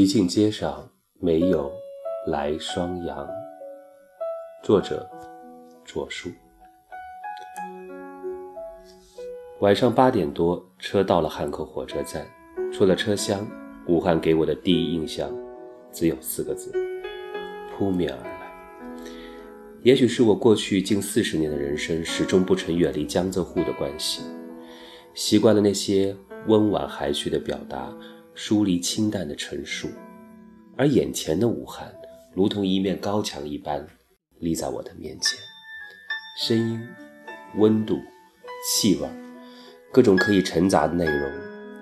吉庆街上没有来双阳。作者：左树。晚上八点多，车到了汉口火车站。出了车厢，武汉给我的第一印象只有四个字：扑面而来。也许是我过去近四十年的人生始终不曾远离江浙沪的关系，习惯了那些温婉含蓄的表达。疏离清淡的陈述，而眼前的武汉如同一面高墙一般立在我的面前，声音、温度、气味，各种可以沉杂的内容，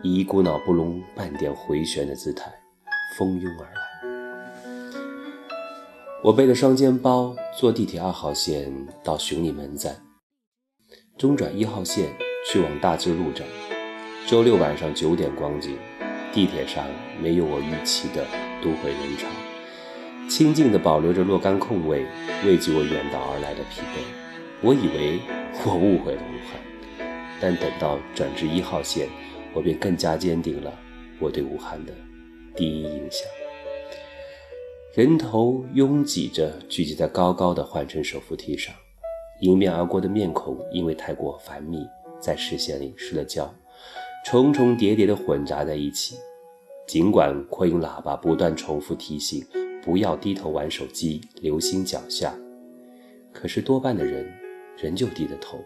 以一股脑不容半点回旋的姿态蜂拥而来。我背着双肩包坐地铁二号线到寻礼门站，中转一号线去往大智路站。周六晚上九点光景。地铁上没有我预期的都会人潮，清静地保留着若干空位，慰藉我远道而来的疲惫。我以为我误会了武汉，但等到转至一号线，我便更加坚定了我对武汉的第一印象。人头拥挤着聚集在高高的换乘手扶梯上，迎面而过的面孔因为太过繁密，在视线里失了焦。重重叠叠地混杂在一起，尽管扩音喇叭不断重复提醒不要低头玩手机，留心脚下，可是多半的人仍旧低着头，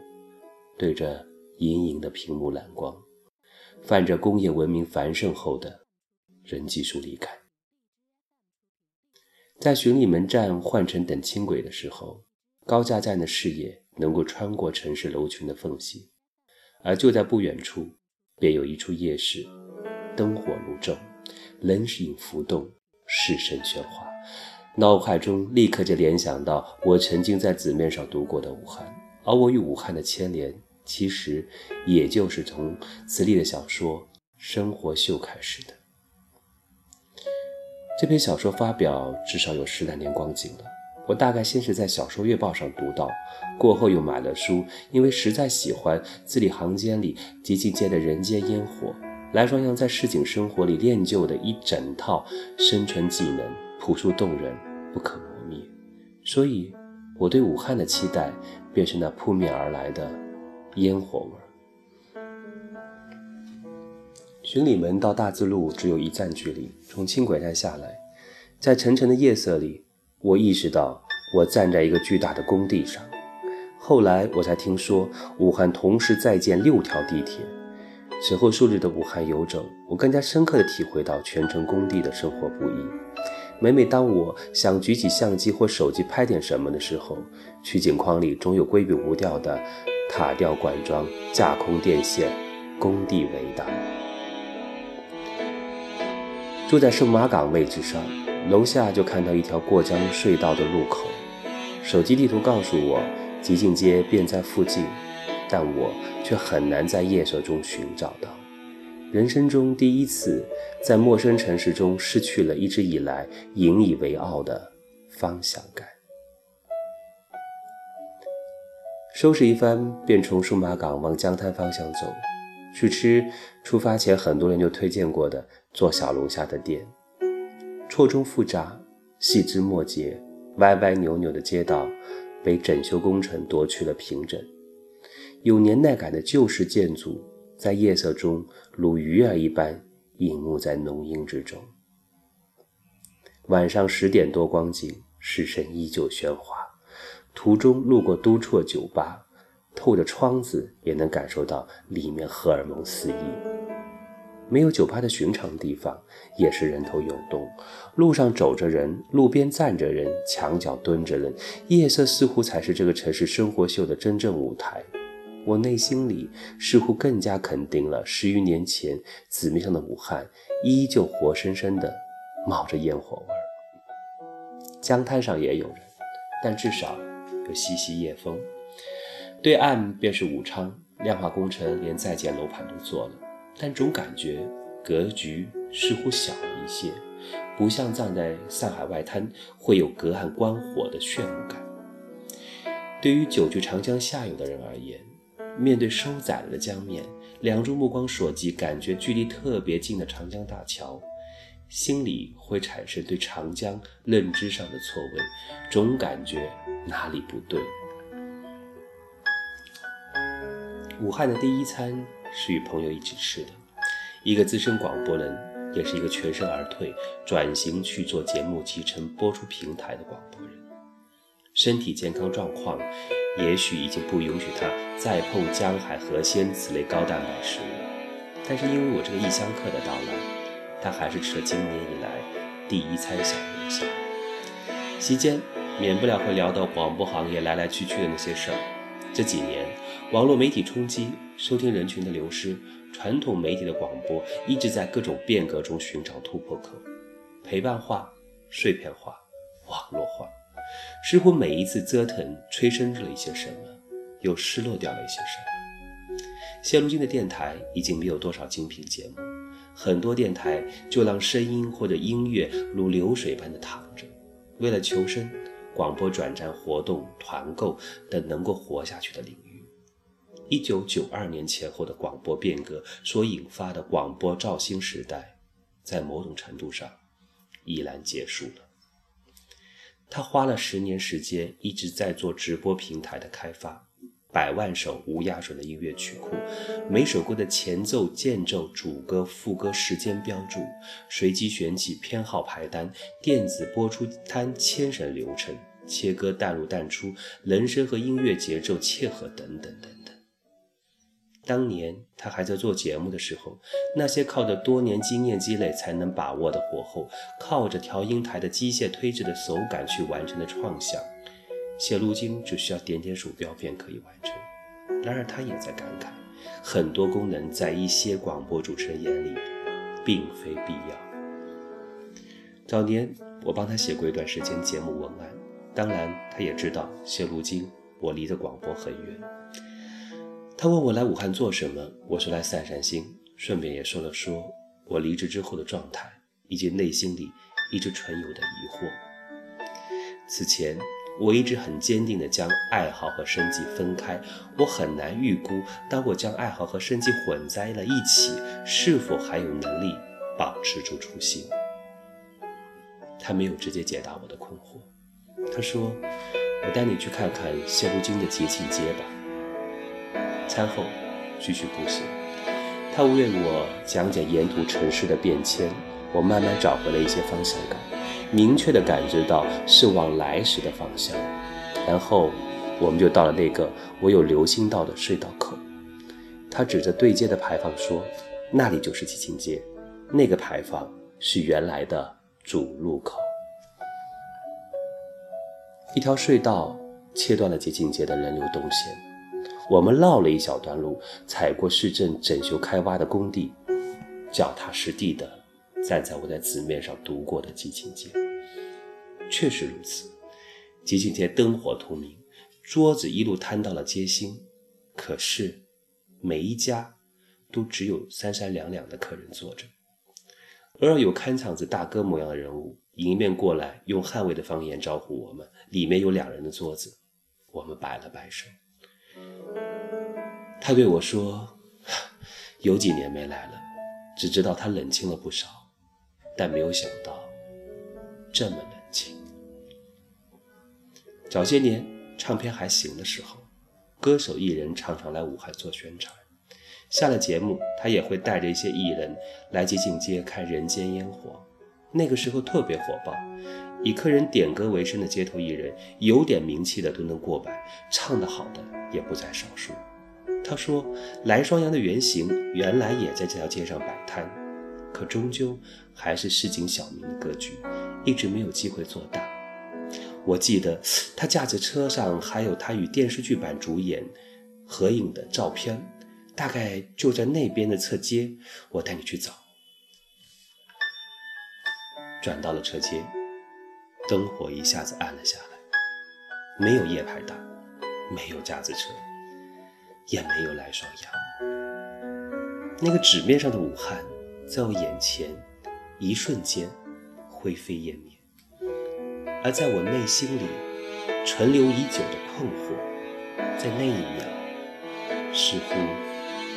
对着隐隐的屏幕蓝光，泛着工业文明繁盛后的人技术离开。在巡礼门站换乘等轻轨的时候，高架站的视野能够穿过城市楼群的缝隙，而就在不远处。便有一处夜市，灯火如昼，人影浮动，市声喧哗，脑海中立刻就联想到我曾经在纸面上读过的武汉，而我与武汉的牵连，其实也就是从此立的小说《生活秀》开始的。这篇小说发表至少有十来年光景了。我大概先是在小说月报上读到，过后又买了书，因为实在喜欢字里行间里极尽间的人间烟火，来双阳在市井生活里练就的一整套生存技能，朴素动人，不可磨灭。所以，我对武汉的期待便是那扑面而来的烟火味。巡礼门到大自路只有一站距离，从轻轨站下来，在沉沉的夜色里。我意识到，我站在一个巨大的工地上。后来我才听说，武汉同时在建六条地铁。此后数日的武汉游走，我更加深刻地体会到全城工地的生活不易。每每当我想举起相机或手机拍点什么的时候，取景框里总有规避无掉的塔吊管桩、架空电线、工地围挡。住在圣马岗位置上。楼下就看到一条过江隧道的路口，手机地图告诉我吉庆街便在附近，但我却很难在夜色中寻找到。人生中第一次在陌生城市中失去了一直以来引以为傲的方向感。收拾一番，便从数码港往江滩方向走，去吃出发前很多人就推荐过的做小龙虾的店。错综复杂、细枝末节、歪歪扭扭的街道，被整修工程夺去了平整。有年代感的旧式建筑，在夜色中如鱼儿一般隐没在浓荫之中。晚上十点多光景，市声依旧喧哗。途中路过都绰酒吧，透着窗子也能感受到里面荷尔蒙四溢。没有酒吧的寻常地方，也是人头涌动。路上走着人，路边站着人，墙角蹲着人。夜色似乎才是这个城市生活秀的真正舞台。我内心里似乎更加肯定了十余年前纸面上的武汉，依旧活生生的冒着烟火味儿。江滩上也有人，但至少有习习夜风。对岸便是武昌，亮化工程连在建楼盘都做了。但总感觉格局似乎小了一些，不像站在上海外滩会有隔岸观火的炫目感。对于久居长江下游的人而言，面对收窄了的江面，两株目光所及、感觉距离特别近的长江大桥，心里会产生对长江认知上的错位，总感觉哪里不对。武汉的第一餐是与朋友一起吃的，一个资深广播人，也是一个全身而退、转型去做节目集成播出平台的广播人。身体健康状况，也许已经不允许他再碰江海河鲜此类高蛋白食物，但是因为我这个异乡客的到来，他还是吃了今年以来第一餐小龙虾。席间免不了会聊到广播行业来来去去的那些事儿。这几年，网络媒体冲击，收听人群的流失，传统媒体的广播一直在各种变革中寻找突破口，陪伴化、碎片化、网络化。似乎每一次折腾，催生出了一些什么，又失落掉了一些什么。现如今的电台已经没有多少精品节目，很多电台就让声音或者音乐如流水般的淌着。为了求生，广播转战活动、团购等能够活下去的领域。一九九二年前后的广播变革所引发的广播造星时代，在某种程度上已然结束了。他花了十年时间，一直在做直播平台的开发，百万首无压损的音乐曲库，每首歌的前奏、间奏、主歌、副歌时间标注，随机选取偏好排单，电子播出单牵绳流程，切割淡入淡出，人声和音乐节奏切合等，等等等。当年他还在做节目的时候，那些靠着多年经验积累才能把握的火候，靠着调音台的机械推制的手感去完成的创想，现如今只需要点点鼠标便可以完成。然而他也在感慨，很多功能在一些广播主持人眼里，并非必要。早年我帮他写过一段时间节目文案，当然他也知道现如今我离的广播很远。他问我来武汉做什么，我说来散散心，顺便也说了说我离职之后的状态，以及内心里一直存有的疑惑。此前我一直很坚定地将爱好和生计分开，我很难预估，当我将爱好和生计混在了一起，是否还有能力保持住初心。他没有直接解答我的困惑，他说：“我带你去看看现如今的节庆街吧。”餐后继续步行，他为我讲解沿途城市的变迁，我慢慢找回了一些方向感，明确的感知到是往来时的方向。然后我们就到了那个我有流星道的隧道口，他指着对街的牌坊说：“那里就是吉庆街，那个牌坊是原来的主路口。”一条隧道切断了吉庆街的人流动线。我们绕了一小段路，踩过市政整修开挖的工地，脚踏实地的站在我在纸面上读过的吉庆街。确实如此，吉庆街灯火通明，桌子一路摊到了街心，可是每一家都只有三三两两的客人坐着。偶尔有看场子大哥模样的人物迎面过来，用汉魏的方言招呼我们，里面有两人的桌子，我们摆了摆手。他对我说：“ 有几年没来了，只知道他冷清了不少，但没有想到这么冷清。早些年唱片还行的时候，歌手艺人常常来武汉做宣传，下了节目，他也会带着一些艺人来吉庆街看人间烟火。那个时候特别火爆，以客人点歌为生的街头艺人，有点名气的都能过百，唱得好的也不在少数。”他说：“来双阳的原型原来也在这条街上摆摊，可终究还是市井小民的格局，一直没有机会做大。我记得他驾着车上还有他与电视剧版主演合影的照片，大概就在那边的侧街。我带你去找。”转到了车街，灯火一下子暗了下来，没有夜排档，没有架子车。也没有来双阳，那个纸面上的武汉，在我眼前，一瞬间灰飞烟灭；而在我内心里，存留已久的困惑，在那一秒，似乎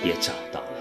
也找到了。